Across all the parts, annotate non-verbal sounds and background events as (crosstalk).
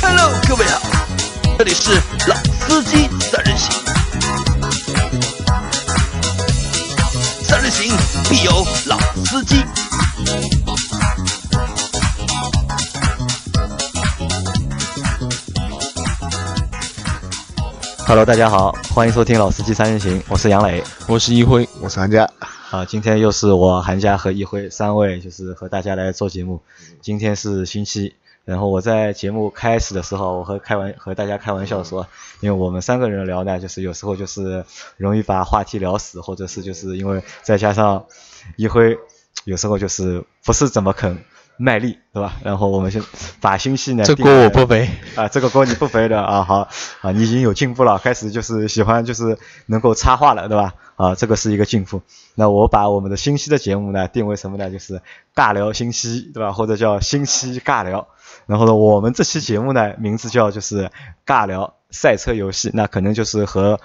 Hello，各位好，这里是老司机三人行，三人行必有老司机。Hello，大家好，欢迎收听《老司机三人行》，我是杨磊，我是一辉，我是韩佳。啊，今天又是我韩佳和一辉三位，就是和大家来做节目。今天是星期，然后我在节目开始的时候，我和开玩和大家开玩笑说，因为我们三个人聊呢，就是有时候就是容易把话题聊死，或者是就是因为再加上一辉有时候就是不是怎么肯。卖力，对吧？然后我们先把星系呢，这锅我不背啊，这个锅你不背的啊，好啊，你已经有进步了，开始就是喜欢就是能够插话了，对吧？啊，这个是一个进步。那我把我们的星期的节目呢定为什么呢？就是尬聊星期，对吧？或者叫星期尬聊。然后呢，我们这期节目呢名字叫就是尬聊赛车游戏，那可能就是和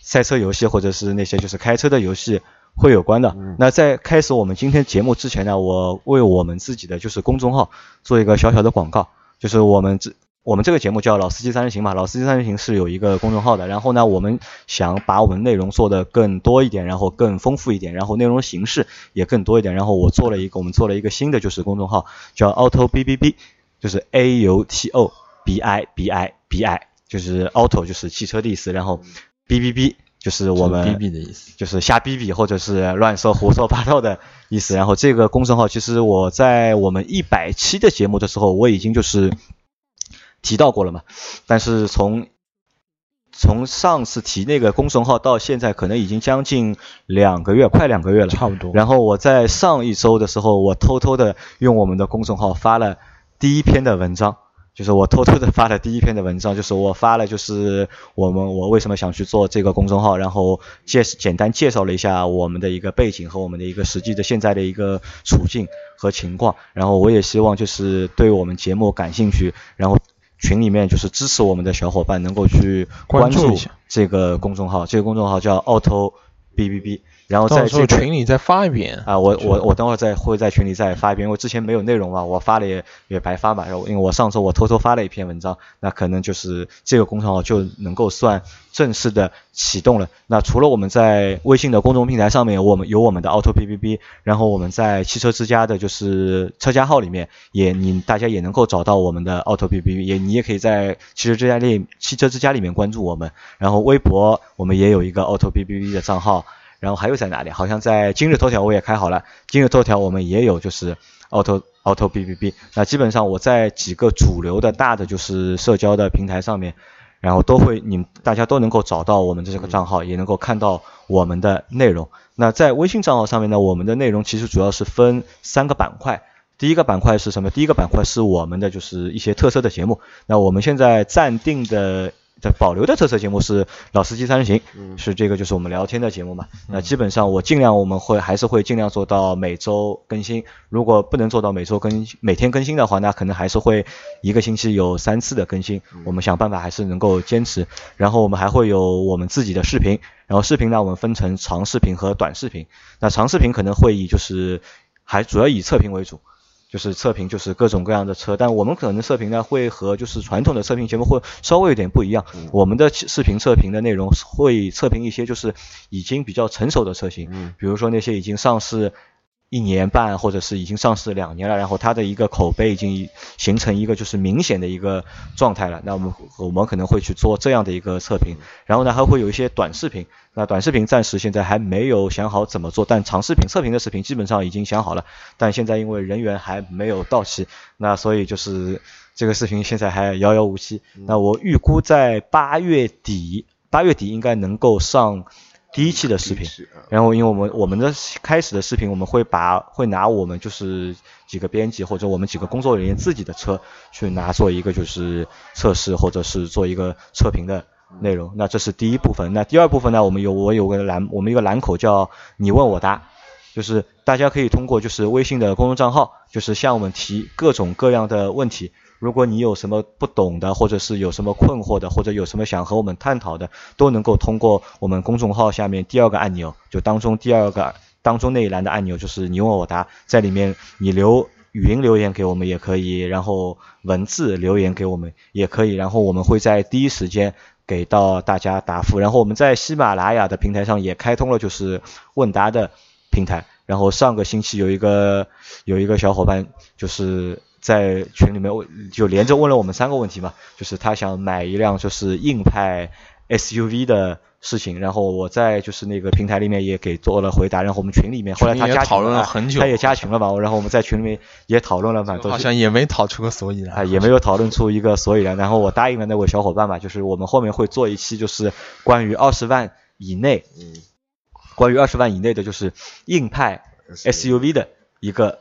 赛车游戏或者是那些就是开车的游戏。会有关的。那在开始我们今天节目之前呢，我为我们自己的就是公众号做一个小小的广告，就是我们这我们这个节目叫老司机三人行嘛，老司机三人行是有一个公众号的。然后呢，我们想把我们内容做的更多一点，然后更丰富一点，然后内容形式也更多一点。然后我做了一个，我们做了一个新的就是公众号，叫 Auto B B B，就是 A U T O B I B I B I，就是 Auto 就是汽车的意思，然后 B B B。就是我们 B B 的意思，就是瞎逼逼或者是乱说胡说八道的意思。然后这个公众号，其实我在我们一百期的节目的时候，我已经就是提到过了嘛。但是从从上次提那个公众号到现在，可能已经将近两个月，快两个月了，差不多。然后我在上一周的时候，我偷偷的用我们的公众号发了第一篇的文章。就是我偷偷的发了第一篇的文章，就是我发了，就是我们我为什么想去做这个公众号，然后介简单介绍了一下我们的一个背景和我们的一个实际的现在的一个处境和情况，然后我也希望就是对我们节目感兴趣，然后群里面就是支持我们的小伙伴能够去关注这个公众号，这个公众号叫 Auto B B B。然后在这个群里再发一遍啊，我我我等会儿再会在群里再发一遍，因为之前没有内容嘛，我发了也也白发嘛。然后因为我上周我偷偷发了一篇文章，那可能就是这个公众号就能够算正式的启动了。那除了我们在微信的公众平台上面，我们有我们的 Auto PBB 然后我们在汽车之家的就是车家号里面也你大家也能够找到我们的 Auto PBB 也你也可以在汽车之家里汽车之家里面关注我们，然后微博我们也有一个 Auto PBB 的账号。然后还有在哪里？好像在今日头条我也开好了。今日头条我们也有，就是 auto auto b b b。那基本上我在几个主流的大的就是社交的平台上面，然后都会你大家都能够找到我们的这个账号，也能够看到我们的内容。那在微信账号上面呢，我们的内容其实主要是分三个板块。第一个板块是什么？第一个板块是我们的就是一些特色的节目。那我们现在暂定的。在保留的特色节目是老司机三人行，是这个就是我们聊天的节目嘛？那基本上我尽量我们会还是会尽量做到每周更新。如果不能做到每周更每天更新的话，那可能还是会一个星期有三次的更新。我们想办法还是能够坚持。然后我们还会有我们自己的视频，然后视频呢我们分成长视频和短视频。那长视频可能会以就是还主要以测评为主。就是测评，就是各种各样的车，但我们可能测评呢会和就是传统的测评节目会稍微有点不一样。我们的视频测评的内容会测评一些就是已经比较成熟的车型，比如说那些已经上市。一年半，或者是已经上市两年了，然后它的一个口碑已经形成一个就是明显的一个状态了。那我们我们可能会去做这样的一个测评，然后呢还会有一些短视频。那短视频暂时现在还没有想好怎么做，但长视频测评的视频基本上已经想好了。但现在因为人员还没有到齐，那所以就是这个视频现在还遥遥无期。那我预估在八月底，八月底应该能够上。第一期的视频，然后因为我们我们的开始的视频，我们会把会拿我们就是几个编辑或者我们几个工作人员自己的车去拿做一个就是测试或者是做一个测评的内容。那这是第一部分。那第二部分呢，我们有我有个栏，我们一个栏口叫你问我答，就是大家可以通过就是微信的公众账号，就是向我们提各种各样的问题。如果你有什么不懂的，或者是有什么困惑的，或者有什么想和我们探讨的，都能够通过我们公众号下面第二个按钮，就当中第二个当中那一栏的按钮，就是你问我答，在里面你留语音留言给我们也可以，然后文字留言给我们也可以，然后我们会在第一时间给到大家答复。然后我们在喜马拉雅的平台上也开通了就是问答的平台。然后上个星期有一个有一个小伙伴就是在群里面问，就连着问了我们三个问题嘛，就是他想买一辆就是硬派 SUV 的事情，然后我在就是那个平台里面也给做了回答，然后我们群里面后来他加讨论了很久他也加群了嘛，然后我们在群里面也讨论了蛮多，好像也没讨出个所以然。啊，也没有讨论出一个所以然。然后我答应了那位小伙伴嘛，就是我们后面会做一期，就是关于二十万以内，嗯，关于二十万以内的，就是硬派 SUV 的一个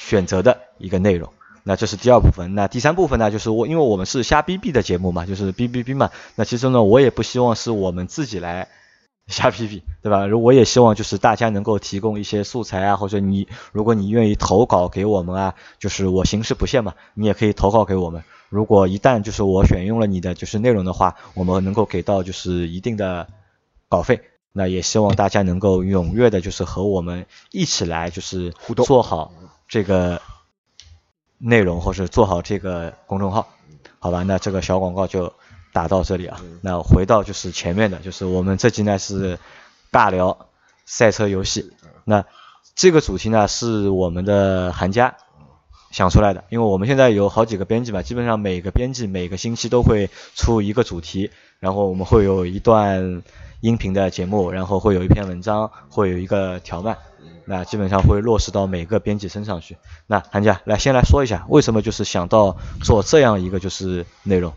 选择的一个内容。那这是第二部分。那第三部分呢，就是我因为我们是瞎逼逼的节目嘛，就是哔哔哔嘛。那其实呢，我也不希望是我们自己来瞎逼逼，对吧？我也希望就是大家能够提供一些素材啊，或者你如果你愿意投稿给我们啊，就是我形式不限嘛，你也可以投稿给我们。如果一旦就是我选用了你的就是内容的话，我们能够给到就是一定的稿费。那也希望大家能够踊跃的，就是和我们一起来，就是互动做好这个内容，或是做好这个公众号，好吧？那这个小广告就打到这里啊。那回到就是前面的，就是我们这集呢是尬聊赛车游戏。那这个主题呢是我们的韩家想出来的，因为我们现在有好几个编辑吧，基本上每个编辑每个星期都会出一个主题，然后我们会有一段音频的节目，然后会有一篇文章，会有一个条漫，那基本上会落实到每个编辑身上去。那韩姐来先来说一下，为什么就是想到做这样一个就是内容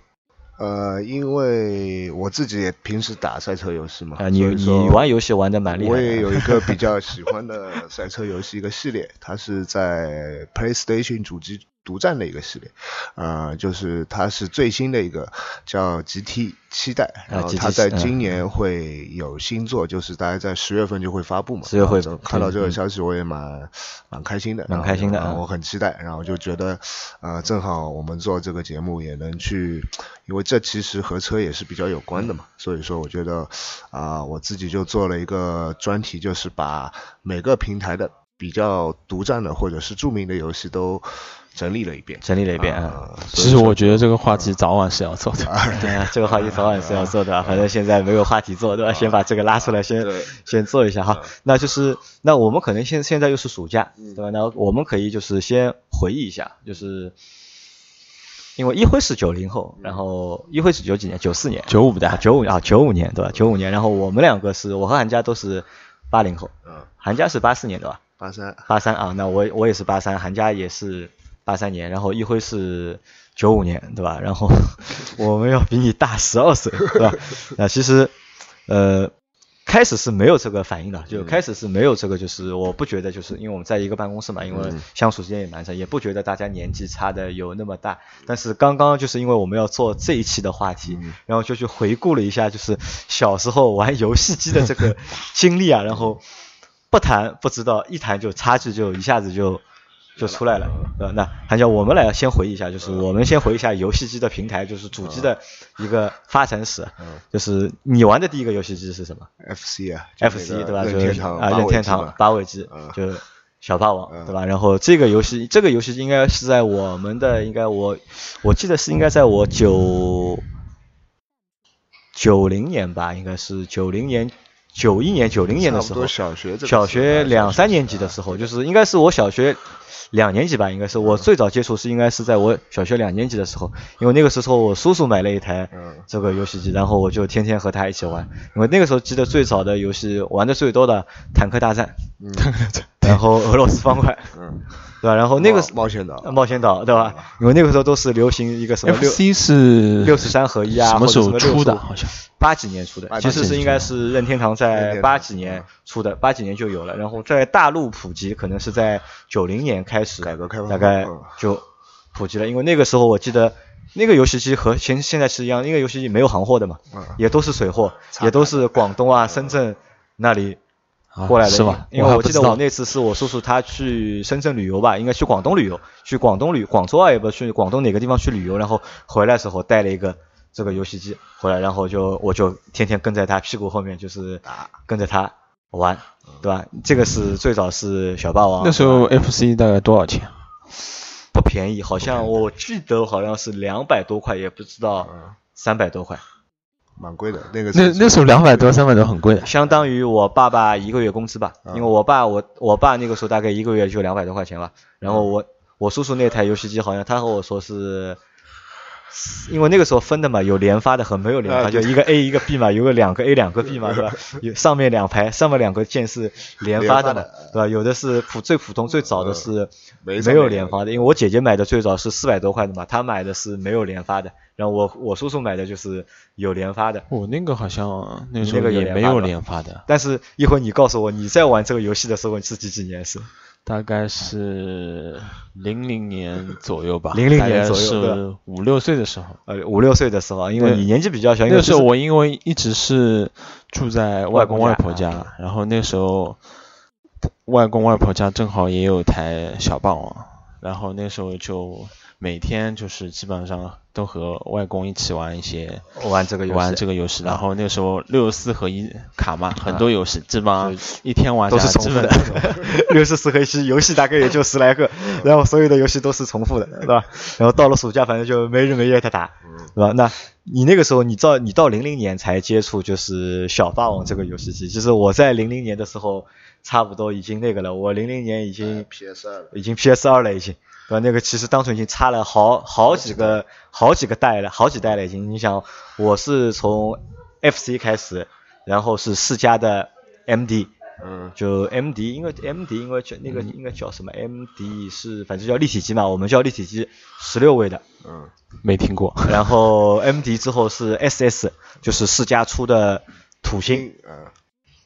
呃，因为我自己也平时打赛车游戏嘛，啊？你你玩游戏玩的蛮厉害的，我也有一个比较喜欢的赛车游戏一个系列，它是在 PlayStation 主机独占的一个系列，呃，就是它是最新的一个叫 GT 七代，然后它在嗯今年会有新作，就是大概在十月份就会发布嘛。10月会看到这个嗯。消息我也蛮蛮开心的，蛮开心的我很期待，然后就觉得呃正好我们做这个节目也能去，因为这其实和车也是比较有关的嘛，所以说我觉得啊、我自己就做了一个专题，就是把每个平台的比较独占的或者是著名的游戏都整理了一遍。整理了一遍啊。啊，其实我觉得这个话题早晚是要做的。(laughs) 对啊，(laughs) 这个话题早晚是要做的啊，反正现在没有话题做，对吧？先把这个拉出来，先对先做一下哈。那就是，那我们可能现现在又是暑假，嗯对吧？那我们可以就是先回忆一下，就是因为一辉是九零后，然后一辉是九几年？九四年，九五的啊，九五啊，九五年对吧？九五年，然后我们两个是我和韩佳都是八零后，嗯，韩佳是八四年对吧？八三，八三啊，那我我也是八三，韩佳也是八三年，然后一辉是九五年，对吧？然后 (laughs) 我们要比你大十二岁，对吧？那其实呃开始是没有这个反应的，就开始是没有这个，就是我不觉得就是因为我们在一个办公室嘛，因为嗯相处时间也蛮长，也不觉得大家年纪差的有那么大。但是刚刚就是因为我们要做这一期的话题，然后就去回顾了一下，就是小时候玩游戏机的这个经历啊，然后不谈不知道，一谈就差距就一下子就就出来了，对吧？那韩教，我们来先回忆一下，就是我们先回忆一下游戏机的平台，就是主机的一个发展史。就是你玩的第一个游戏机是什么 FC 啊？FC 对吧？就啊，任天堂八位机嗯，就小霸王嗯对吧？然后这个游戏，这个游戏应该是在我们的，应该我我记得是应该在我九九零年吧，应该是九零年。九一年、九零年的时候小学小学两三年级的时候，就是应该是我小学两年级吧，应该是。我最早接触是应该是在我小学两年级的时候，因为那个时候我叔叔买了一台嗯。这个游戏机，然后我就天天和他一起玩，因为那个时候记得最早的游戏玩的最多的坦克大战，(laughs) 然后俄罗斯方块，嗯，对吧？然后那个冒冒险岛。呃冒险岛，对吧？因为那个时候都是流行一个什么六 FC 是六十三合一啊，什么时候出的？好像。八几年出的，其实是应该是任天堂在八几年出的，八几年就有了，然后在大陆普及可能是在九零年开始，改革开放大概嗯就普及了，因为那个时候我记得那个游戏机和现现在是一样，那个游戏机没有行货的嘛，嗯。也都是水货，也都是广东啊、深圳那里啊过来的，是吧？因为我记得我那次是我叔叔他去深圳旅游吧，应该去广东旅游，去广东旅广州啊，也不是去广东哪个地方去旅游，然后回来的时候带了一个这个游戏机回来，然后就我就天天跟在他屁股后面，就是跟着他玩，对吧？这个是最早是小霸王，那时候 FC 大概多少钱？不便宜，好像我记得好像是两百多块，也不知道嗯，三百多块，蛮贵的。那个那那时候两百多、三百多很贵的。相当于我爸爸一个月工资吧。嗯因为我爸我我爸那个时候大概一个月就两百多块钱吧。然后我我叔叔那台游戏机好像他和我说是。因为那个时候分的嘛，有连发的和没有连发，就一个 A 一个 B 嘛，有个两个 A 两个 B 嘛，对吧？(laughs) 有上面两排，上面两个键是连发的对吧？有的是普最普通最早的是没没有连发的，因为我姐姐买的最早是四百多块的嘛，她买的是没有连发的，然后我我叔叔买的就是有连发的。我那个好像那时候那个也没有连发的连发的，但是一会儿你告诉我你在玩这个游戏的时候是几几年是？大概是零零年左右吧，零零年左右是五六岁的时候。呃，五六岁的时候，因为你年纪比较小，那个时候我因为一直是住在外公外婆家，然后那时候外公外婆家正好也有台小霸王，然后那时候就每天就是基本上都和外公一起玩一些玩这个游戏，玩这个游戏，然后那个时候六十四合一卡嘛，很啊多游戏基本上一天玩都是重复的。(laughs) 六十四合一游戏大概也就十来个，(laughs) 然后所有的游戏都是重复的，对吧？然后到了暑假，反正就没日没夜的打，对吧？那你那个时候，你到你到零零年才接触就是小霸王这个游戏机，就是我在零零年的时候，差不多已经那个了，我零零年已经 PS 二了，已经 PS 二了，已经，对吧？那个其实当初已经差了好好几个好几个代了，好几代了已经。你想，我是从 FC 开始，然后是世嘉的 MD，嗯就 MD，因为 MD 因为叫那个应该叫什么 MD 是反正叫立体机嘛，我们叫立体机，十六位的。嗯没听过。然后 MD 之后是 SS，就是世嘉出的土星，嗯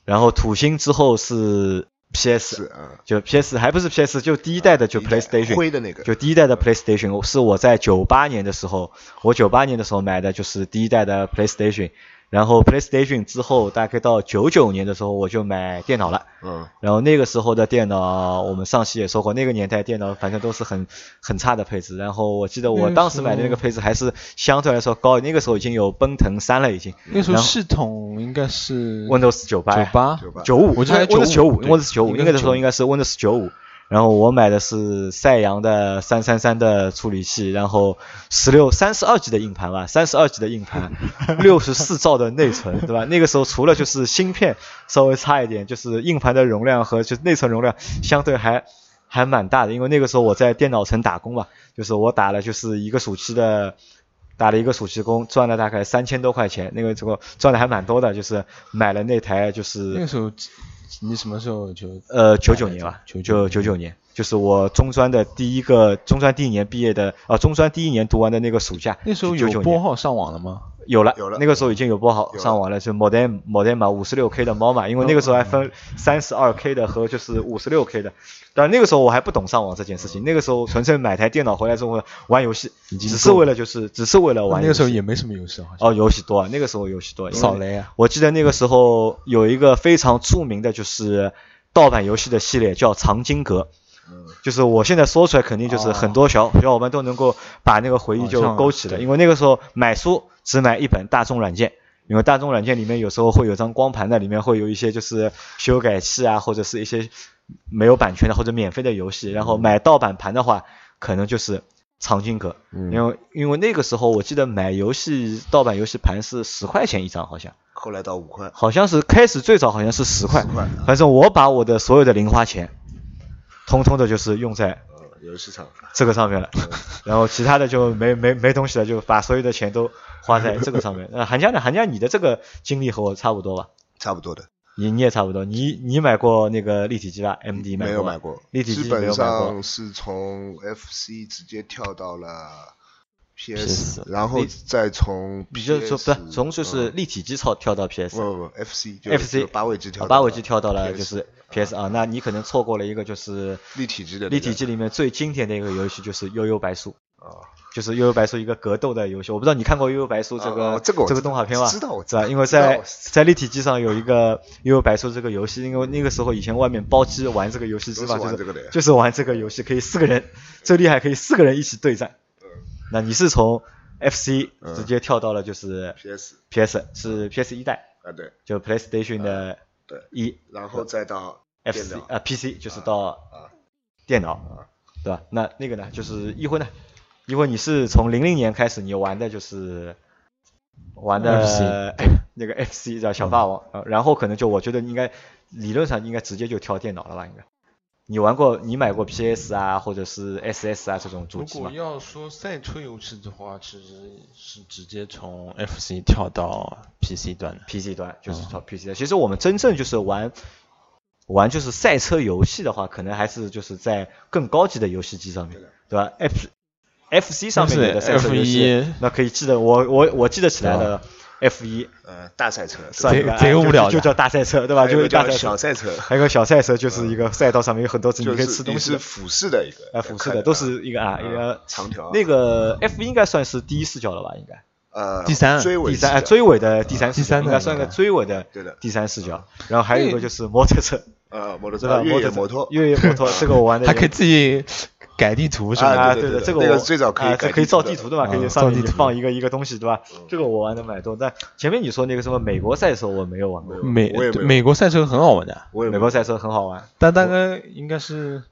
然后土星之后是 PS，就 PS 还不是 PS，就第一代的就 PlayStation，灰的那个。就第一代的 PlayStation 是我在九八年的时候，我九八年的时候买的就是第一代的 PlayStation，然后 PlayStation 之后大概到九九年的时候我就买电脑了，嗯然后那个时候的电脑我们上期也说过，那个年代电脑反正都是很很差的配置，然后我记得我当时买的那个配置还是相对来说高，那个时候已经有奔腾三了已经那时候系统应该是，Windows 九八九八，九五，我记得还，Windows 九五对，Windows 九五，那个时候应该是 Windows 九五。然后我买的是赛扬的三三三的处理器，然后十六三十二 G 的硬盘吧，三十二 G 的硬盘，六十四兆的内存，对吧？那个时候除了就是芯片稍微差一点，就是硬盘的容量和就是内存容量相对还还蛮大的，因为那个时候我在电脑城打工嘛，就是我打了就是一个暑期的。打了一个暑期工，赚了大概三千多块钱，那个这个赚的还蛮多的，就是买了那台就是那个时候你什么时候就呃，九九年吧，九九九九年，就是我中专的第一个中专第一年毕业的啊，中专第一年读完的那个暑假。那时候99年有拨号上网了吗？有了，有了那个时候已经有拨好上网了，就 modem modem 嘛，五十六 K 的猫嘛，因为那个时候还分三十二 K 的和就是五十六 K 的。但那个时候我还不懂上网这件事情，那个时候纯粹买台电脑回来之后玩游戏，只是为了就是只是为了玩。那个时候也没什么游戏，好像哦，游戏多啊，那个时候游戏多，因为扫雷啊。我记得那个时候有一个非常著名的就是盗版游戏的系列叫藏经阁，嗯就是我现在说出来肯定就是很多小、小伙伴都能够把那个回忆就勾起了，因为那个时候买书只买一本大众软件。因为大众软件里面有时候会有张光盘的，里面会有一些就是修改器啊，或者是一些没有版权的或者免费的游戏。然后买盗版盘的话，可能就是藏经阁，嗯。因为因为那个时候我记得买游戏盗版游戏盘是十块钱一张，好像。后来到五块，好像是开始最早好像是十块。块，反正我把我的所有的零花钱，通通的就是用在呃，游戏上，这个上面了，(laughs) 然后其他的就没没没东西了，就把所有的钱都花在 (laughs) 这个上面。呃，韩家呢？韩家你的这个经历和我差不多吧？差不多的，你你也差不多，你你买过那个立体机吧？MD 买过吗没有买过，立体机基本没有买过。上是从 FC 直接跳到了 PS 然后再从你就说不从就是立体机跳跳到 PS，不不不 FC 就 FC 就八位机跳八位机跳到了就是 PS 啊，那你可能错过了一个就是立体机的立体机里面最经典的一个游戏就是《悠悠白书》。啊，就是《悠悠白书》一个格斗的游戏，我不知道你看过《悠悠白书》这个、这个这个动画片吗？知道我知道？因为在在立体机上有一个《悠悠白书》这个游戏，因为那个时候以前外面包机玩这个游戏机嘛就是就是玩这个游戏，可以四个人最厉害，可以四个人一起对战。那你是从 FC 嗯。直接跳到了就是 PS PS 是 PS 一代，啊对。就 PlayStation 的对，一然后再到电 FC 脑啊 PC 就是到啊。电脑，啊。对吧？那那个呢，就是一辉呢，一辉你是从零零年开始你玩的就是玩的 (laughs) 那个 FC 叫小霸王，啊然后可能就我觉得应该理论上应该直接就挑电脑了吧，应该。你玩过，你买过 PS 啊，或者是 SS 啊这种主机吗？果要说赛车游戏的话，其实是直接从 FC 跳到 PC 端的。PC 端就是跳 PC 端。其实我们真正就是玩玩就是赛车游戏的话，可能还是就是在更高级的游戏机上面，对吧？F FC 上面有的赛车游戏 F1，那可以记得我我我记得起来的 F 一呃，大赛车，(laughs) 算一个贼贼无聊就就叫大赛车，对吧？就是大赛车。小赛车，还有个小赛车，就是一个赛道上面有很多只你可以吃东西的，俯视的一个，啊，俯视的都是一个啊一个长条。那个 F 应该算是第一视角了吧？应该。呃第三。追尾第三哎追尾的第三第三的应该算个追尾的对的。第三视角。然后还有一个就是摩托车，呃摩托？车越野摩摩托，越野摩托，这个我玩的 (laughs) 还可以自己改地图是吧。啊，对对对这个我最早可以可以造地图的嘛，可以嗯上地图。放一个一个东西，对吧？这个我玩的蛮多，但前面你说那个什么美国赛车我没有玩过，美美国赛车很好玩的，我也美国赛车很好玩，但大概应该是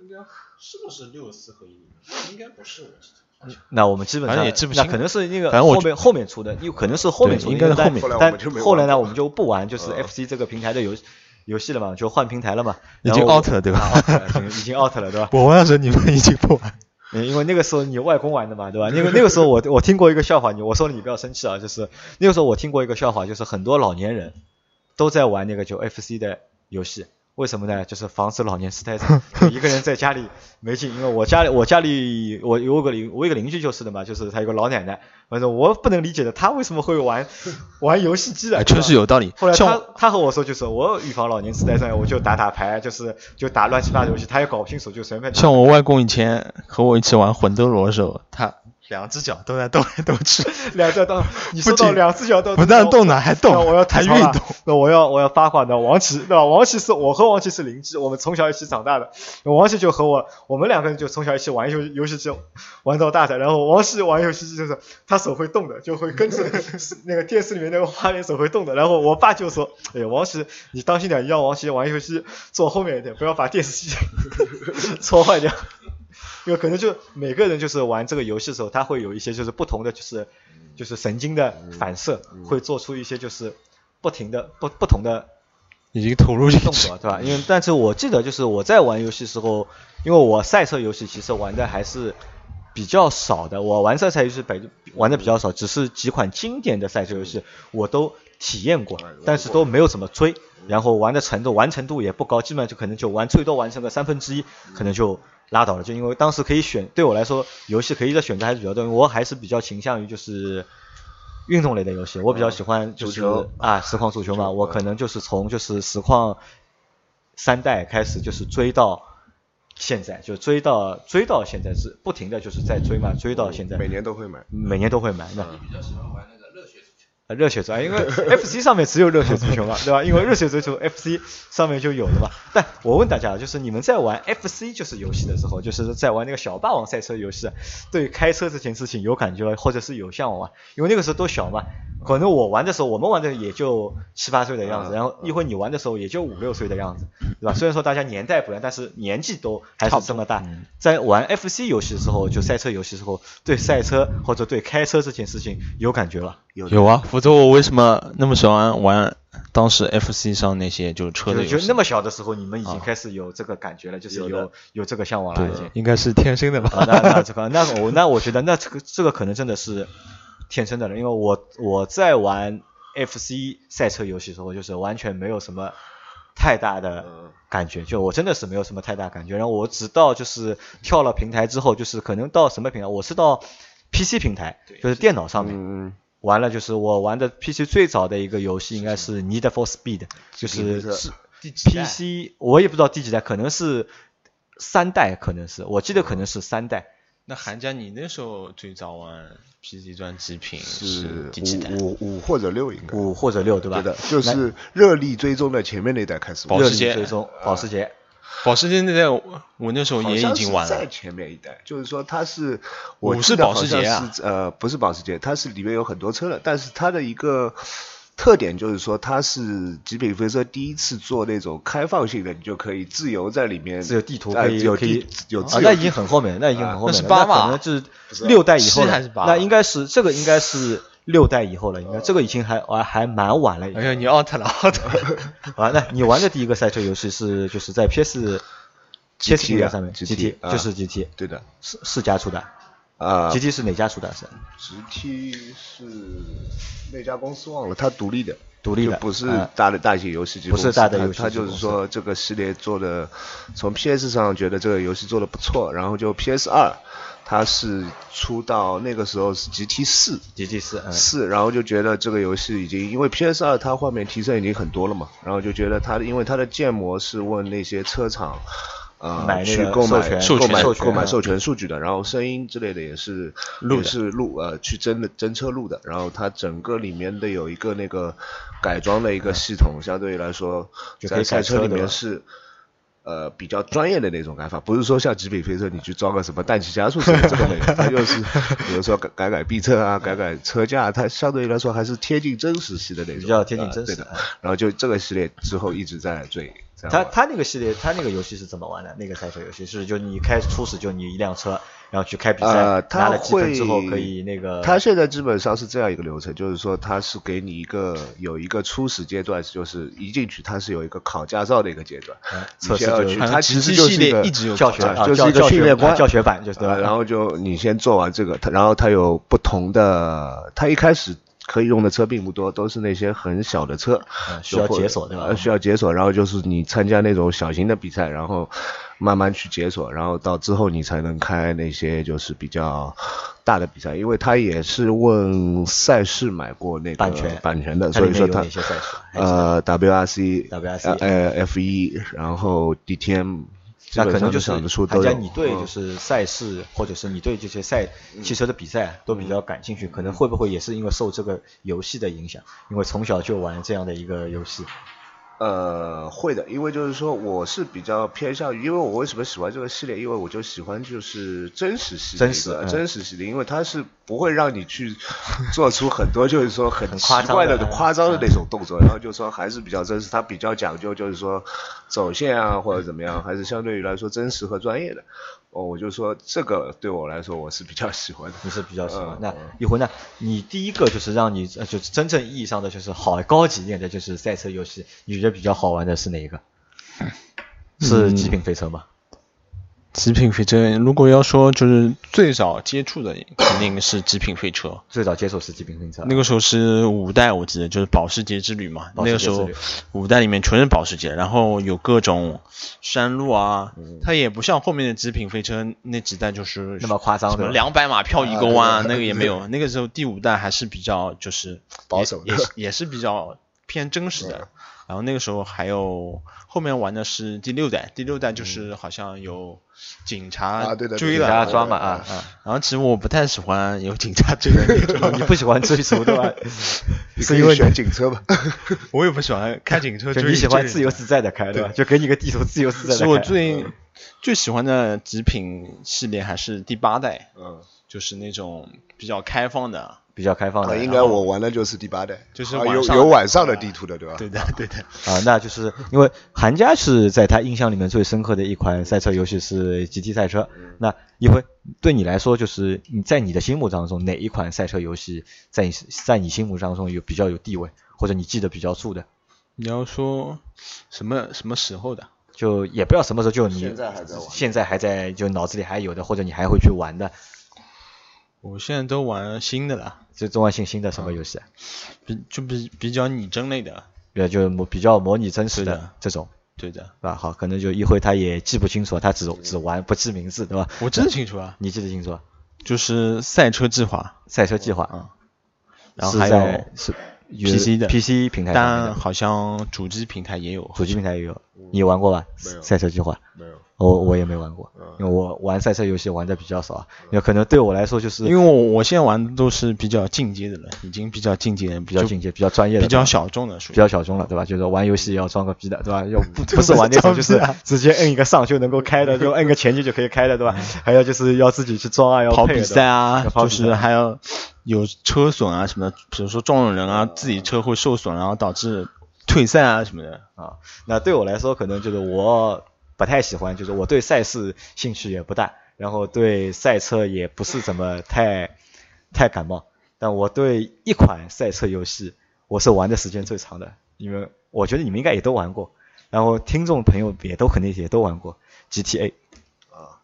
应该是不是六四合一？应该不是，我记得。那我们基本上也记不清。那可能是那个反正后面后面出的，有可能是后面出的，但应该是后面。但后来呢，我们就不玩就是嗯 FC 这个平台的游游戏了嘛，就换平台了嘛，已经 out 了，对吧？已经已经 out 了，对吧？(laughs) 我玩的时候你们已经不玩。(laughs) 嗯，因为那个时候你外公玩的嘛，对吧？那个那个时候我我听过一个笑话，你我说了你不要生气啊，就是那个时候我听过一个笑话，就是很多老年人都在玩那个就 FC 的游戏，为什么呢？就是防止老年痴呆症，一个人在家里 (laughs) 没劲。因为我家里我家里我有个邻我有个邻居就是的嘛，就是他有个老奶奶，反正我不能理解的，她为什么会玩玩游戏机的？确实有道理。后来他他和我说，就是我预防老年痴呆症，我就打打牌，就是就打乱七八糟游戏，他也搞不清楚，就随便。像我外公以前和我一起玩魂斗罗的时候，他两只脚都在动来动去，(laughs) 两只动，(laughs) 你说到两只脚都不但动呢还动那我要吐槽了还运动。那我要我要八卦的王琦，对吧？王琦是我和王琦是邻居，我们从小一起长大的。王琦就和我，我们两个人就从小一起玩游游戏机玩到大的。然后王琦玩游戏机就是他手会动的，就会跟着 (laughs) 那个电视里面那个画面手会动的。然后我爸就说：“哎，王琦，你当心点，你让王琦玩游戏坐后面一点，不要把电视机戳坏掉。”因为可能就每个人就是玩这个游戏的时候，他会有一些就是不同的就是就是神经的反射，会做出一些就是不停的不不同的已经投入进动去。作，对吧？因为但是我记得就是我在玩游戏时候，因为我赛车游戏其实玩的还是比较少的，我玩赛车游戏本玩的比较少，只是几款经典的赛车游戏我都体验过，但是都没有怎么追，然后玩的程度完成度也不高，基本上就可能就玩最多完成个三分之一，可能就拉倒了。就因为当时可以选，对我来说游戏可以的选择还是比较多，因为我还是比较倾向于就是。运动类的游戏，我比较喜欢就是足球啊，实况足球嘛，我可能就是从就是实况三代开始就是追到现在，就追到追到现在是不停的就是在追嘛，追到现在，每年都会买。每年都会买。那比较喜欢玩那个热血足球。呃热血足球，因为 (laughs) FC 上面只有热血足球嘛，(laughs) 对吧？因为热血足球 FC 上面就有的嘛。但我问大家，就是你们在玩 FC 就是游戏的时候，就是在玩那个小霸王赛车游戏，对开车这件事情有感觉或者是有向往吗？因为那个时候都小嘛，可能我玩的时候，我们玩的也就七八岁的样子，嗯然后一会儿你玩的时候也就五六岁的样子，对吧？虽然说大家年代不一样，但是年纪都还是这么大。在玩 FC 游戏的时候，就赛车游戏的时候，对赛车或者对开车这件事情有感觉了。有有啊，否则我为什么那么喜欢玩当时 FC 上那些就是车的游戏？就就那么小的时候，你们已经啊开始有这个感觉了，就是有有有这个向往了，已经。应该是天生的吧？啊，那那这个，那我那我觉得那这个这个可能真的是天生的人，因为我我在玩 FC 赛车游戏的时候，就是完全没有什么太大的嗯感觉，就我真的是没有什么太大感觉。然后我直到就是跳了平台之后，就是可能到什么平台，我是到 PC 平台，就是电脑上面。嗯玩了，就是我玩的 PC 最早的一个游戏应该是 Need for Speed，就是是是第 PC 我也不知道第几代，可能是三代，可能是我记得可能是三代。那韩家，你那时候最早玩 PC 端极品是第几代？五五五或者六应该。五或者六，对吧？对的，就是热力追踪的前面那一代开始。热保时捷力追踪，保时捷。保时捷那代我我那时候也已经玩了，在前面一代，就是说它是，我五是保时捷啊是呃不是保时捷，它是里面有很多车的，但是它的一个特点就是说它是极品飞车第一次做那种开放性的，你就可以自由在里面，自由地图呃可以有地可以有自由，啊那已经很后面了，那已经很后面了，那是八吧可能就是六代以后了，还是八那应该是这个应该是六代以后了，应该这个已经还还还蛮晚了。哎呀，你 out 了 out 了。(laughs) 啊，那你玩的第一个赛车游戏是就是在 PS PS GT 平台上面 GT 啊就是 GT，对的，是是家出的啊，GT 是哪家出的？是 GT 是那家公司忘了，它独立的，独立的就不是啊大的大型游戏机不公司，是大的游戏它它就是说这个系列做的，从 PS 上觉得这个游戏做的不错，然后就 PS 二，它是出到那个时候是 GT 四。GT 四，嗯，四，然后就觉得这个游戏已经，因为 PS 二它画面提升已经很多了嘛，然后就觉得它因为它的建模是问那些车厂。呃，买去购买授权购买授权嗯购买授权数据的，然后声音之类的也是录是录呃去真的真车录的，然后它整个里面的有一个那个改装的一个系统，相对于来说在赛车里面是呃比较专业的那种改法，不是说像极品飞车你去装个什么氮气加速什么这个没有，它就是 (laughs) 比如说改改改避震啊，改改车架，它相对于来说还是贴近真实系的那种，比较贴近真实的。然后就这个系列之后一直在追，他他那个系列，他那个游戏是怎么玩的？那个赛车游戏是就你开初始就你一辆车，然后去开比赛，拿了积分会之后可以那个。他现在基本上是这样一个流程，就是说他是给你一个有一个初始阶段，就是一进去它是有一个考驾照的一个阶段，嗯测试它其实系就是一个系列一直有教学就是一个教教学训练关啊教学版就是对吧？呃然后就你先做完这个，它然后它有不同的，它一开始可以用的车并不多，都是那些很小的车，嗯需要解锁对吧呃需要解锁，然后就是你参加那种小型的比赛，然后慢慢去解锁，然后到之后你才能开那些就是比较大的比赛，因为他也是问赛事买过那个版权版权的，所以说它哪些赛事？还记得呃 WRC WRC 呃 F 一，然后 DTM。基那可能就是上想得出韩家，你对嗯。就是赛事，或者是你对这些赛汽车的比赛都比较感兴趣，可能会不会也是因为受这个游戏的影响？因为从小就玩这样的一个游戏，呃，会的，因为就是说我是比较偏向于，因为我为什么喜欢这个系列？因为我就喜欢就是真实系列，真实嗯真实系列，因为它是不会让你去做出很多就是说很奇 (laughs) 很夸张怪的、夸张的那种动作，然后就说还是比较真实，它比较讲究就是说走线啊或者怎么样，还是相对于来说真实和专业的。哦，我就说这个对我来说我是比较喜欢的。你是比较喜欢。那一回呢？你第一个就是让你呃就是真正意义上的就是好高级一点的就是赛车游戏，你觉得比较好玩的是哪一个？是极品飞车吗？极品飞车，如果要说就是最早接触的，肯定是极品飞车。最早接触是极品飞车，那个时候是五代，我记得就是保时捷之旅嘛。保那个时候五代里面全是保时捷，然后有各种山路啊，嗯它也不像后面的极品飞车那几代就是那么夸张什么两百码漂一个弯，啊那个也没有。那个时候第五代还是比较就是保守的也也是比较偏真实的。然后那个时候还有后面玩的是第六代，第六代就是好像有警察啊对的对追了，的大家抓嘛啊啊！然后其实我不太喜欢有警察追的那种，(laughs) 你不喜欢追逐对吧？你可以选警车吧？(laughs) 我也不喜欢开警车 (laughs) 你喜欢自由自在的开对吧？就给你个地图自由自在其实我。最最喜欢的极品系列还是第八代，嗯，就是那种比较开放的。比较开放的啊，应该我玩的就是第八代，就是啊有有晚上的地图的，对吧？对的，对的。(laughs) 啊，那就是因为韩家是在他印象里面最深刻的一款赛车游戏是 GT 赛车。那一辉对你来说，就是你在你的心目当中哪一款赛车游戏在你在你心目当中有比较有地位，或者你记得比较住的？你要说什么什么时候的？就也不要什么时候，就你现在还在玩现在还在就脑子里还有的，或者你还会去玩的，我现在都玩新的了，就中万信新的什么游戏啊？比就比比较拟真类的。对，就模比较模拟真实的这种。对的，是吧？好，可能就一辉他也记不清楚，他只只玩不记名字，对吧？我记得清楚啊，(laughs) 你记得清楚？就是赛车计划，赛车计划，嗯，然后还有是 PC 的 PC 平台但好像主机平台也有。主机平台也有，你玩过吧？赛车计划没有。我我也没玩过，嗯因为我玩赛车游戏玩的比较少，因为可能对我来说就是因为我我现在玩的都是比较进阶的了，已经比较进阶，就比较进阶、比较专业的、比较小众的比较小众了，对吧？就是玩游戏要装个逼的，对吧？要不 (laughs) 不是玩那种就是直接摁一个上就能够开的，就摁个前进就可以开的，对吧？还有就是要自己去装啊，要跑比赛啊，跑就是还要有车损啊什么的，比如说撞了人啊，自己车会受损，然后导致退赛啊什么的。啊。那对我来说，可能就是我不太喜欢，就是我对赛事兴趣也不大，然后对赛车也不是怎么太太感冒。但我对一款赛车游戏，我是玩的时间最长的，因为我觉得你们应该也都玩过，然后听众朋友也都肯定也都玩过 GTA。啊，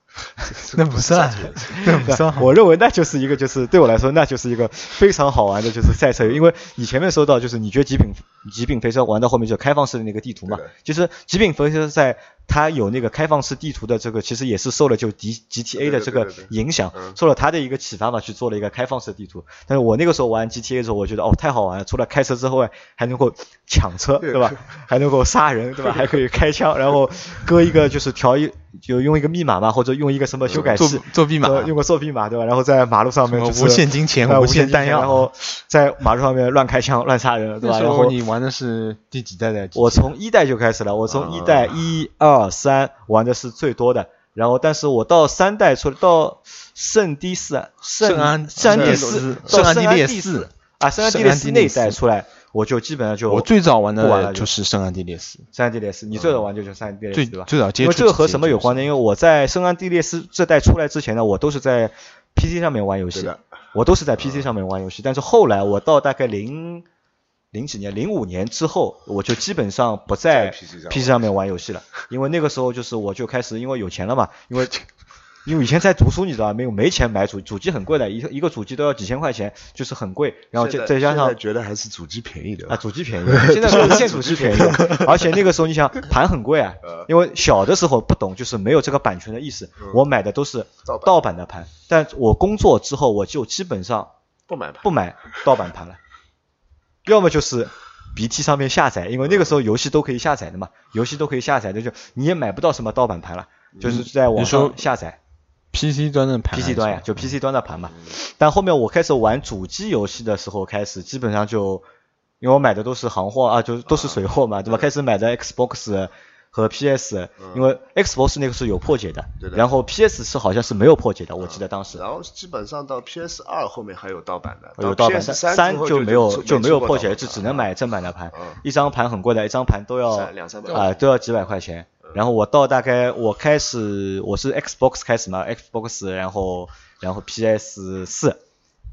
那不算，(laughs) 那不算。我认为那就是一个，就是对我来说，那就是一个非常好玩的，就是赛车。因为你前面说到，就是你觉得极品极品飞车玩到后面就开放式的那个地图嘛对的，就是极品飞车在它有那个开放式地图的这个，其实也是受了就 D GTA 的这个对对对对影响嗯，受了它的一个启发嘛，去做了一个开放式地图。但是我那个时候玩 GTA 的时候，我觉得哦太好玩了，除了开车之后外，还能够抢车，(laughs) 对吧？还能够杀人，对吧？还可以开枪，然后搁一个就是调一就用一个密码嘛，或者用一个什么修改作器。作弊码，呃用个作弊码对吧？然后在马路上面就是无限金钱呃无无限弹药然后在马路上面乱开枪、乱杀人，对吧？然后你玩的是第几代的？我从一代就开始了，我从一代一二三玩的是最多的，然后但是我到三代出来到圣迪斯啊，圣安圣安地圣四，圣安到地列四四啊，圣安地圣列四那一代出来，我就基本上就我最早玩的就是圣安地列斯，圣安地列斯，你最早玩就是圣安地列斯对吧？最早接触。因为这个和什么有关呢？因为我在圣安地列斯这代出来之前呢，我都是在 PC 上面玩游戏的，我都是在 PC 上面玩游戏。但是后来我到大概零零几年、零五年之后，我就基本上不在在 PC 上面玩游戏了，因为那个时候就是我就开始因为有钱了嘛，因为。(laughs) 因为以前在读书，你知道吧？没有没钱买主主机很贵的，一个一个主机都要几千块钱，就是很贵。然后再再加上觉得还是主机便宜的啊，主机便宜，现在是现主机便宜，(laughs) 而且那个时候你想 (laughs) 盘很贵啊呃，因为小的时候不懂，就是没有这个版权的意识，我买的都是盗版盗版的盘，但我工作之后我就基本上不买盘不买盗版盘了，要么就是 BT 上面下载，因为那个时候游戏都可以下载的嘛，游戏都可以下载的，就你也买不到什么盗版盘了，就是在网上下载。PC 端的盘 PC 端呀，就 PC 端的盘嘛。但后面我开始玩主机游戏的时候，开始基本上就，因为我买的都是行货啊，就都是水货嘛，对吧？开始买的 Xbox 和 PS，因为 Xbox 那个是有破解的对，的。然后 PS 是好像是没有破解的，我记得当时。然后基本上到 PS 二后面还有盗版的，有盗版三三就没有就没有破解，就只能买正版的盘嗯，一张盘很贵的，一张盘都要两三百啊都要几百块钱。然后我到大概我开始我是 Xbox 开始嘛，Xbox 然后然后 PS 四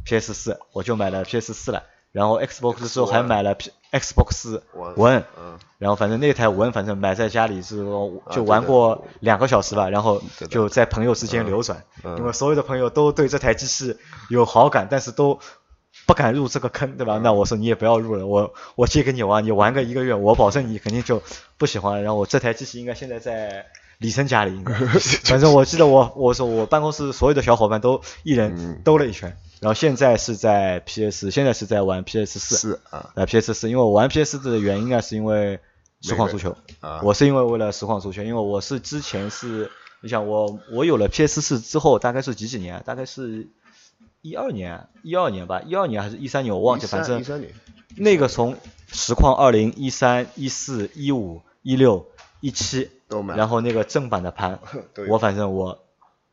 ，PS 四我就买了 PS 四了，然后 Xbox 之后还买了 Xbox One One，嗯，然后反正那台 One 反正买在家里是啊就玩过两个小时吧，然后就在朋友之间流转，嗯。因为所有的朋友都对这台机器有好感，但是都不敢入这个坑，对吧？嗯。那我说你也不要入了，我我借给你玩，你玩个一个月，我保证你肯定就不喜欢。然后我这台机器应该现在在李生家里，(laughs) 反正我记得我我说我办公室所有的小伙伴都一人嗯。兜了一圈，然后现在是在 PS，现在是在玩 PS 四。是啊呃，PS 四，因为我玩 PS 四的原因啊，是因为实况足球。啊，我是因为为了实况足球，因为我是之前是，你想我我有了 PS 四之后，大概是几几年啊？大概是一二年，一二年吧，一二年还是一三年，我忘记，反正一三年那个从实况二零一三、一四、一五、一六、一七，都买，然后那个正版的盘 (laughs) 我反正我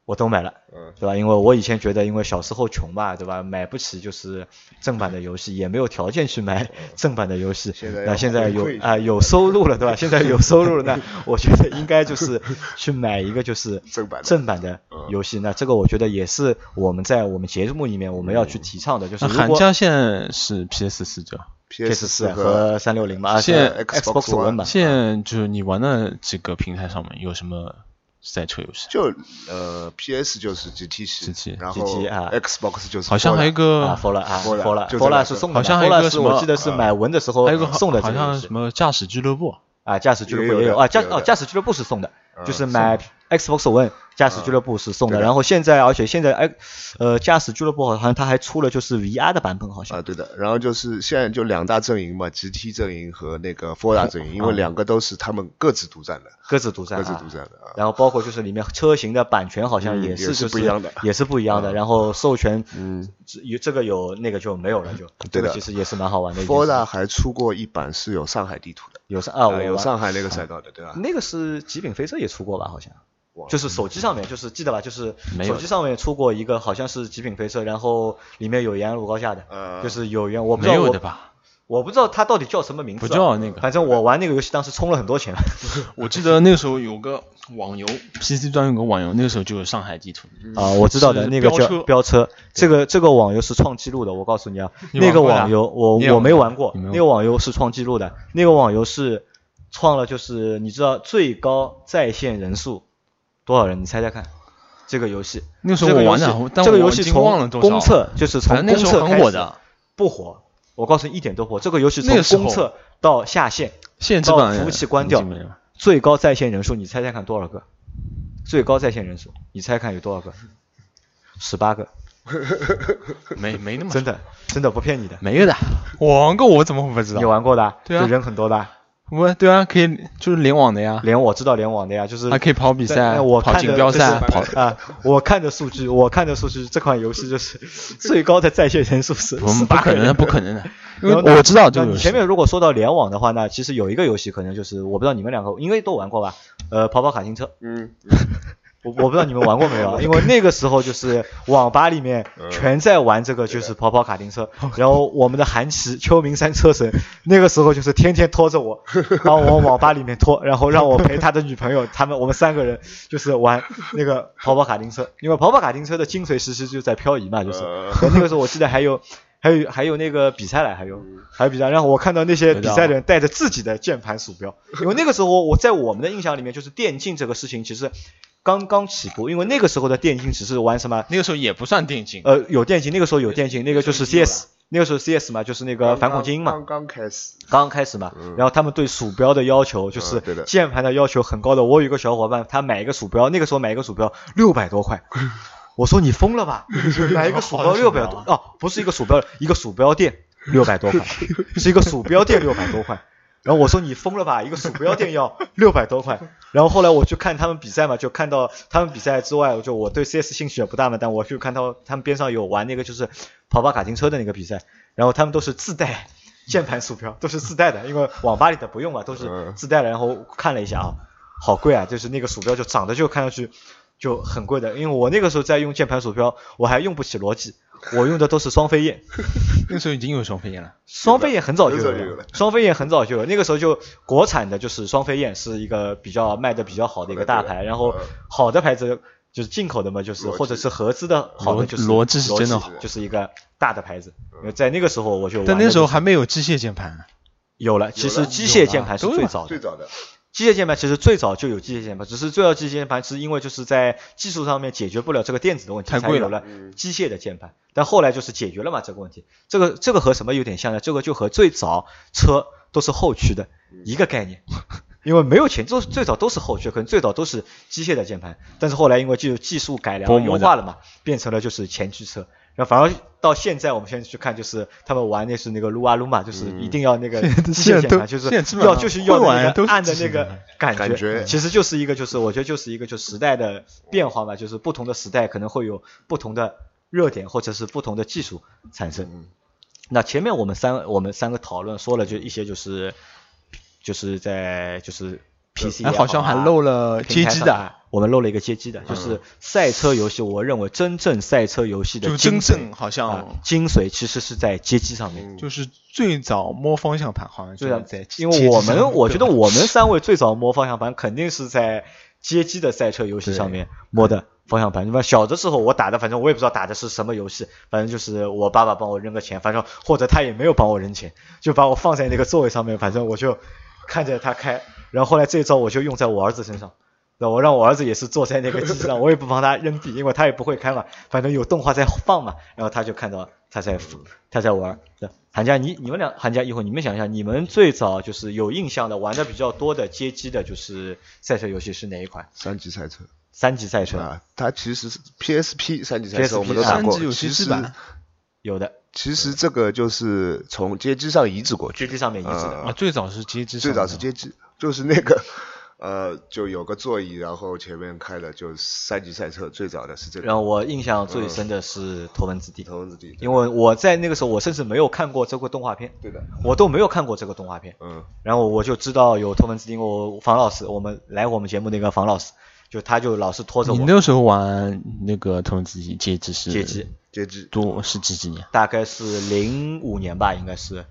我都买了。嗯对吧？因为我以前觉得，因为小时候穷嘛，对吧？买不起就是正版的游戏，也没有条件去买正版的游戏。现在要那现在有啊、有收入了，对吧？现在有收入了，那我觉得应该就是去买一个就是正 (laughs) 版正版的游戏。那这个我觉得也是我们在我们节目里面我们要去提倡的，就是那如果寒假现在是 PS 四对吧？PS 四四和三六零嘛，啊现在 Xbox Xbox One 嘛，现在就是你玩的几个平台上面有什么赛车游戏？就呃 PS 就是 GT 系 GT 然后 Xbox 就是好像还有一个啊，Fola 啊 Fola，，Fola Fola 是送的，好像还有一个什么是我记得是买文的时候还有个送的好像什么驾驶俱乐部，啊，驾驶俱乐部也有啊，驾哦驾驶俱乐部是送的，嗯就是买 Xbox One 驾驶俱乐部是送的。然后现在，而且现在哎，呃，驾驶俱乐部好像它还出了就是 VR 的版本，好像啊，对的，然后就是现在就两大阵营嘛，GT 阵营和那个 Forza 阵营，因为两个都是他们各自独占的，各自独占、啊，各自独占的啊。然后包括就是里面车型的版权好像嗯也是是就是不一样的也是不一样的。嗯然后授权嗯有这个有那个就没有了，就这对的个其实也是蛮好玩的一件事。，Forza 还出过一版是有上海地图的，有上啊，有上海那个赛道的，对吧？那个是极品飞车也出过吧？好像哇就是手机上面，就是记得吧？就是手机上面出过一个，好像是极品飞车，然后里面有延安路高下的，呃就是有延，我不知没道我有的吧？我不知道它到底叫什么名字啊、不叫那个反正我玩那个游戏当时充了很多钱。(laughs) 我记得那个时候有个网游，PC 端有个网游，那个时候就有上海地图。啊，我知道的，那个叫飙车，这个这个网游是创纪录的，我告诉你啊，你那个网游我我没玩玩过，那个网游是创纪录的，那个网游是创了就是你知道最高在线人数多少人？你猜猜看，这个游戏那个时候我玩的，但这个游戏我已经忘了从多少。公测就是从公测很开始火的，不火，我告诉你一点都不火，这个游戏从公测到下线到服务器关掉最高在线人数，你猜猜看多少个？最高在线人数，你猜看有多少个？十八个，(laughs) 没没那么真的真的不骗你的。没有的。我玩过，我怎么会不知道你？玩过的啊？对啊就人很多的啊，我对啊，可以就是联网的呀，联我知道联网的呀，就是还可以跑比赛，我跑锦标赛，跑啊，我看的数据，我看的数据，这款游戏就是 (laughs) 最高的在线人数是不是不可能的，不可能的，(laughs) 因为然后呢我知道这个游戏。那你前面如果说到联网的话，那其实有一个游戏可能就是我不知道你们两个应该都玩过吧？呃，跑跑卡丁车，嗯，我我不知道你们玩过没有啊？因为那个时候就是网吧里面全在玩这个，就是跑跑卡丁车。然后我们的韩琦秋名山车神，那个时候就是天天拖着我，把我往网吧里面拖，然后让我陪他的女朋友，他们我们三个人就是玩那个跑跑卡丁车。因为跑跑卡丁车的精髓其实就在漂移嘛，就是。那个时候我记得还有。还有还有那个比赛来，还有还有比赛，然后我看到那些比赛的人带着自己的键盘鼠标，因为那个时候我在我们的印象里面，就是电竞这个事情其实刚刚起步，因为那个时候的电竞只是玩什么那个时候也不算电竞，呃有电竞，那个时候有电竞，那个就是 CS，那个时候 CS 嘛，就是那个反恐精英嘛，刚刚开始，刚刚开始嘛，然后他们对鼠标的要求就是键盘的要求很高的。我有一个小伙伴，他买一个鼠标，那个时候买一个鼠标六百多块，(laughs) 我说你疯了吧？(laughs) 买一个鼠标六百多哦，不是一个鼠标，一个鼠标垫六百多块，(laughs) 是一个鼠标垫六百多块。然后我说你疯了吧？一个鼠标垫要六百多块。然后后来我去看他们比赛嘛，就看到他们比赛之外，就我对 CS 兴趣也不大嘛，但我去看到他们边上有玩那个就是跑跑卡丁车的那个比赛，然后他们都是自带键盘鼠标，都是自带的，因为网吧里的不用嘛，都是嗯自带的。然后看了一下啊，好贵啊，就是那个鼠标就长得就看上去就很贵的，因为我那个时候在用键盘鼠标，我还用不起罗技，(laughs) 我用的都是双飞燕。(laughs) 那个时候已经有双飞燕了。双飞燕很早就有了双飞燕很早就有，那个时候就国产的就是双飞燕是一个比较卖的比较好的一个大牌，然后嗯好的牌子就是进口的嘛，就是或者是合资的好的就是罗技是真的好就是一个大的牌子。在那个时候我就但那时候还没有机械键盘，有了，其实机械键盘是最早的最。早的，机械键盘其实最早就有机械键盘，只是最早机械键盘是因为就是在技术上面解决不了这个电子的问题，才有了机械的键盘。但后来就是解决了嘛这个问题。这个这个和什么有点像呢？这个就和最早车都是后驱的一个概念。因为没有钱，都最早都是后驱，可能最早都是机械的键盘，但是后来因为技术技术改良优化了嘛，变成了就是前驱车。然后反而到现在，我们现在去看，就是他们玩的是那个撸啊撸嘛，就是一定要那个机 (laughs) 现在都械键盘，就是要就是要会玩那个都按的那个感觉，其实就是一个就是我觉得就是一个就时代的变化嘛，就是不同的时代可能会有不同的热点或者是不同的技术产生。嗯。那前面我们三我们三个讨论说了就一些就是就是在就是 PC，好像还啊漏了街机的，我们漏了一个街机的，就是赛车游戏。我认为真正赛车游戏的就真正好啊像精髓其实是在街机上面。就是最早摸方向盘，好像就对啊是在，因为我街机上们我觉得我们三位最早摸方向盘肯定是在街机的赛车游戏上面摸的方向盘。你们小的时候我打的，反正我也不知道打的是什么游戏，反正就是我爸爸帮我扔个钱，反正或者他也没有帮我扔钱，就把我放在那个座位上面，反正我就看着他开。然后后来这一招我就用在我儿子身上。那我让我儿子也是坐在那个机上，我也不帮他扔币，因为他也不会开嘛，反正有动画在放嘛，然后他就看到他在他在玩。对韩家，你你们俩寒假一会儿你们想一下，你们最早就是有印象的玩的比较多的街机的，就是赛车游戏是哪一款？三级赛车，三级赛车啊，它其实是 PSP 三级赛车 PSP 我们都打过三级，有其实机制版有的，其实这个就是从街机上移植过去，街机上面移植的。啊，最早是街机上最，早是街机，就是那个 (laughs) 呃，就有个座椅，然后前面开的就是三级赛车，最早的是这个。让我印象最深的是《头文字 D》，头文字 D，因为我在那个时候我甚至没有看过这个动画片，对的，我都没有看过这个动画片。嗯，然后我就知道有头文字 D，因为我房老师，我们来我们节目那个房老师，就他就老是拖着我，你那时候玩那个头文字 D 街机是？街机，多是几几年？大概是零五年吧，应该是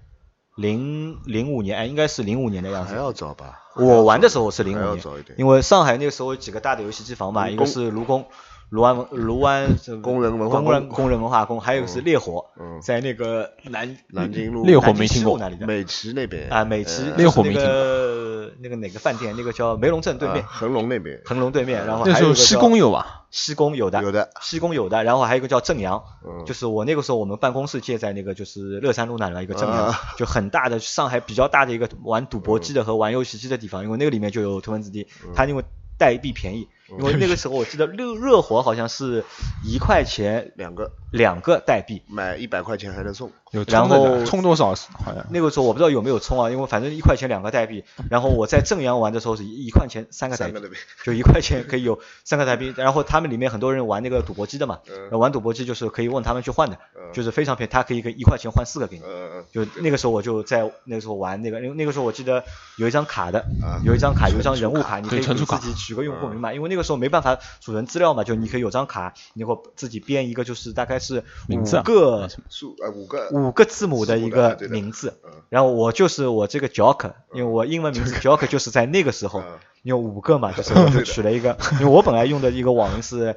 零零五年，哎，应该是零五年的样还子。要早吧？我玩的时候是零五年因为上海那个时候有几个大的游戏机房嘛，一个是卢工。卢湾文卢湾这工人文化宫工人工人文化宫，还有一个是烈火，嗯在那个南南京路烈火没听过那里的美琪那边啊，美琪呃烈火没听个那个哪个饭店，那个叫梅龙镇对面。啊，恒隆那边。恒隆对面，然后那时候西还有一个叫宫有吧？西宫有的，有的，西宫有的，然后还有一个叫正阳，嗯。就是我那个时候我们办公室借在那个就是乐山路那里的一个正阳，啊就很大的上海比较大的一个玩赌博机的和玩游戏机的地方，因为那个里面就有头文字 D，它因为代币便宜，因为那个时候我记得热 (laughs) 热火好像是一块钱两个两个代币，买一百块钱还能送，有然充的后充多少？好像那个时候我不知道有没有充啊，因为反正一块钱两个代币，然后我在正阳玩的时候是一块钱三个代币就一块钱可以有三个代币，然后他们里面很多人玩那个赌博机的嘛，嗯玩赌博机就是可以问他们去换的，嗯就是非常便宜，他可以给一块钱换四个给你。呃，就那个时候我就在那个时候玩那个，因为那个时候我记得有一张卡的啊，有一张卡，有一张人物卡，你可以自己取个用户名嘛，因为那个时候没办法储存资料嘛，就你可以有张卡，你会自己编一个，就是大概是五个数呃五个五个字母的一个名字。嗯，然后我就是我这个 Joker，因为我英文名字 (laughs) Joker 就是在那个时候嗯，因为五个嘛，就是我就取了 (laughs) 一个，因为我本来用的一个网名是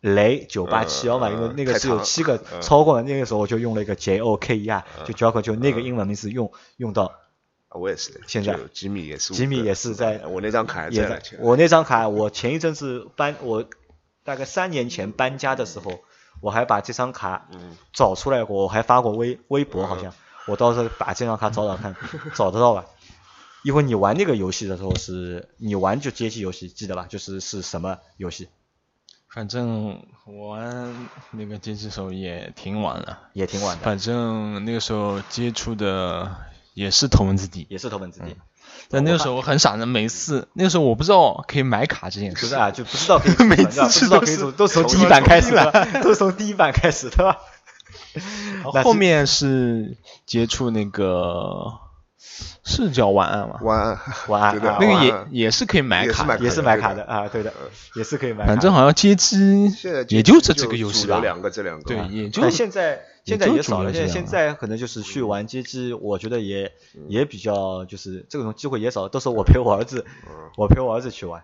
雷九八七幺嘛，嗯因为那个太长只有七个嗯。超过了，那个时候我就用了一个 J O K E R，就 Joker 就那个英文名字用用到啊我也是的，现在吉米也是，吉米也是在我那张卡还也在我那张卡，我前一阵子搬，我大概三年前搬家的时候，我还把这张卡嗯找出来过，我还发过微微博，好像我到时候把这张卡找找看，(laughs) 找得到吧？一会你玩那个游戏的时候是，你玩就街机游戏，记得吧？就是是什么游戏？反正我玩那个街机时候也挺晚了，也挺晚的，反正那个时候接触的也是头文字 D，也是头文字 D，但那个时候我很傻的，每次那个时候我不知道可以买卡这件事。不是，啊，就不知道可以 (laughs) 每次不知道可以从都是从第一版开始的，都是从第一版开始，(laughs) 对吧？后面是接触那个是叫晚安吗？晚安，(laughs) 晚安啊那个也也是可以买卡，也是买卡的的啊，对的，也是可以买卡。反正好像街机也就这几个游戏吧，两个这两个，对，也就但现在现在也少了，现在现在可能就是去玩街机，我觉得也嗯。也比较就是这种机会也少，都是我陪我儿子，嗯我陪我儿子去玩，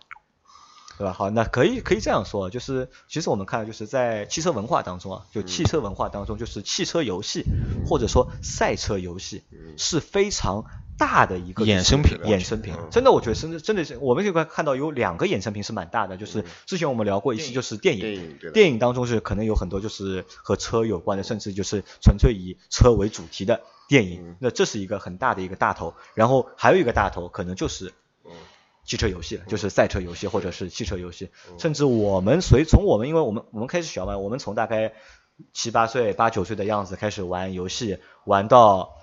对吧？好，那可以可以这样说，就是其实我们看就是在汽车文化当中啊，就汽车文化当中，就是汽车游戏或者说赛车游戏是非常大的一个衍生品衍生品嗯，真的我觉得真的真的是我们这块看到有两个衍生品是蛮大的，就是之前我们聊过一期就是电影，电影当中是可能有很多就是和车有关的，甚至就是纯粹以车为主题的电影嗯，那这是一个很大的一个大头。然后还有一个大头可能就是嗯。汽车游戏，就是赛车游戏或者是汽车游戏，甚至我们随从我们，因为我们我们开始小嘛，我们从大概七八岁、八九岁的样子开始玩游戏，玩到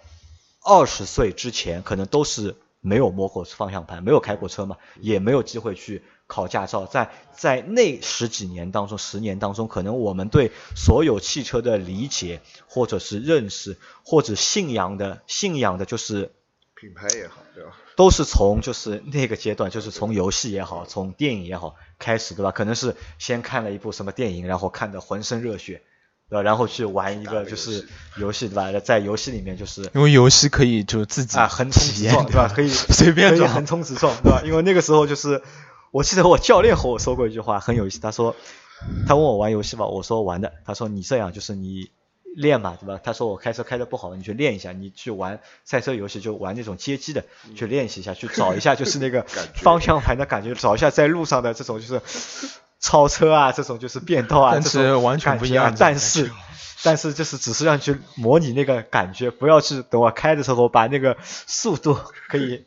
二十岁之前，可能都是没有摸过方向盘，没有开过车嘛，也没有机会去考驾照。在在那十几年当中，十年当中，可能我们对所有汽车的理解，或者是认识，或者信仰的信仰的，就是品牌也好，对吧？都是从就是那个阶段，就是从游戏也好，从电影也好开始，对吧？可能是先看了一部什么电影，然后看得浑身热血，对吧？然后去玩一个就是游戏，对吧？在游戏里面就是因为游戏可以就自己啊横冲体验直撞，对吧？可以 (laughs) 随便撞可以横冲直撞，对吧？因为那个时候就是，我记得我教练和我说过一句话，很有意思。他说，他问我玩游戏吧，我说玩的。他说你这样就是你练嘛，对吧？他说我开车开的不好，你去练一下，你去玩赛车游戏就玩那种街机的，去练习一下，去找一下就是那个方向盘的感觉，找一下在路上的这种就是超车啊，这种就是变道啊，但是这种完全不一样但是 (laughs) 但是就是只是让你去模拟那个感觉，不要去等我开的时候把那个速度可以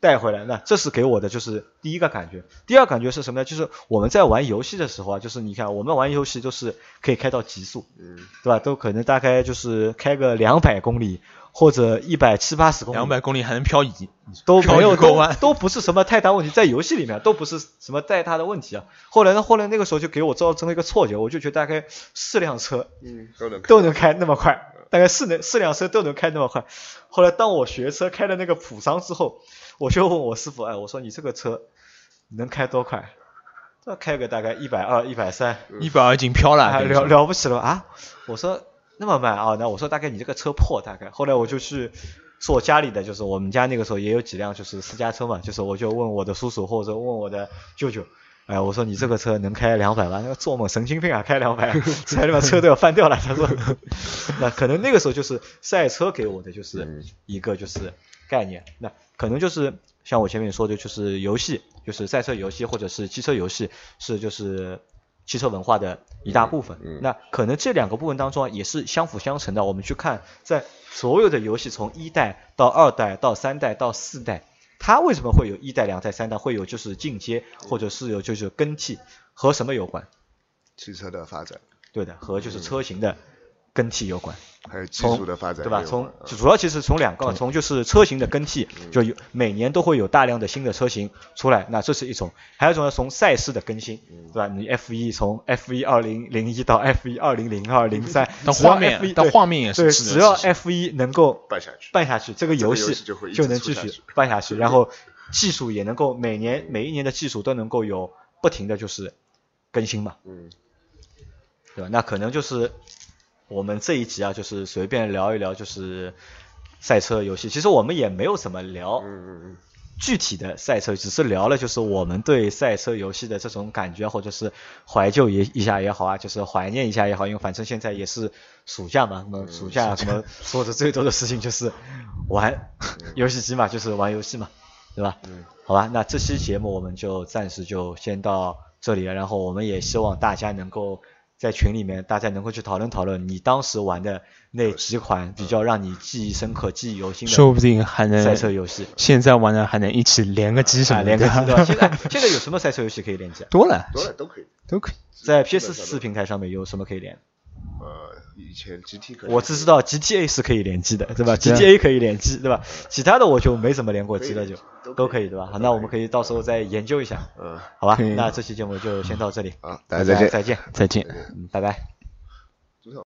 带回来，那这是给我的就是第一个感觉。第二感觉是什么呢？就是我们在玩游戏的时候啊，就是你看我们玩游戏都是可以开到极速，嗯，对吧？都可能大概就是开个两百公里或者一百七八十公里，两百公里还能漂移，都没有都都不是什么太大问题，在游戏里面都不是什么太大的问题啊。后来呢，后来那个时候就给我造成了一个错觉，我就觉得大概四辆车嗯，都能都能开那么快，大概四能四辆车都能开那么快。后来当我学车开了那个普桑之后，我就问我师傅，哎，我说你这个车能开多快？这开个大概一百二、一百三，一百二已经飘了，了了不起了啊！我说那么慢啊，那我说大概你这个车破大概，后来我就去说我家里的，就是我们家那个时候也有几辆就是私家车嘛，就是我就问我的叔叔或者问我的舅舅，哎，我说你这个车能开两百吗？那个做梦神经病啊，开两百，差点把车都要翻掉了。他说，那可能那个时候就是赛车给我的就是嗯一个就是概念，那可能就是像我前面说的，就是游戏，就是赛车游戏或者是汽车游戏，是就是汽车文化的一大部分。嗯嗯那可能这两个部分当中啊，也是相辅相成的。我们去看，在所有的游戏从一代到二代到三代到四代，它为什么会有一代、两代、三代，会有就是进阶，或者是有就是更替，和什么有关？汽车的发展，对的，和就是车型的更替有关。还有技从术的发展对吧？从主要其实从两个，从就是车型的更替，就有每年都会有大量的新的车型出来，那这是一种；还有一种呢，从赛事的更新，嗯。对吧？你 F 一从 F 一二零零一到 F 一二零零二零三，到画面 F1 到画面也是对，只要 F 一能够办下去。办下去，这个游戏就会就能继续出下去。办下去，然后技术也能够每年每一年的技术都能够有不停的就是更新嘛。嗯。对吧？那可能就是我们这一集啊，就是随便聊一聊，就是赛车游戏。其实我们也没有怎么聊具体的赛车，只是聊了就是我们对赛车游戏的这种感觉，或者是怀旧一一下也好啊，就是怀念一下也好。因为反正现在也是暑假嘛，那么暑假什么做的最多的事情就是玩游戏机嘛，就是玩游戏嘛，对吧？嗯好吧，那这期节目我们就暂时就先到这里了，然后我们也希望大家能够在群里面，大家能够去讨论讨论你当时玩的那几款比较让你记忆深刻、记忆犹新的说不定还能赛车游戏。现在玩的还能一起连个机什啊，么的，连个机对吧？现在现在有什么赛车游戏可以连机啊？多了多了都可以。都可以。在 PS 上四平台上面有什么可以连？呃，以前 GT 可以我只知道 GTA 是可以联机的，对吧？GTA 可以联机，对吧？其他的我就没怎么联过机了，就都都可以，对吧？好，那我们可以到时候再研究一下，嗯好吧？那这期节目就先到这里，啊，大家再见。再见，再见。嗯，拜拜。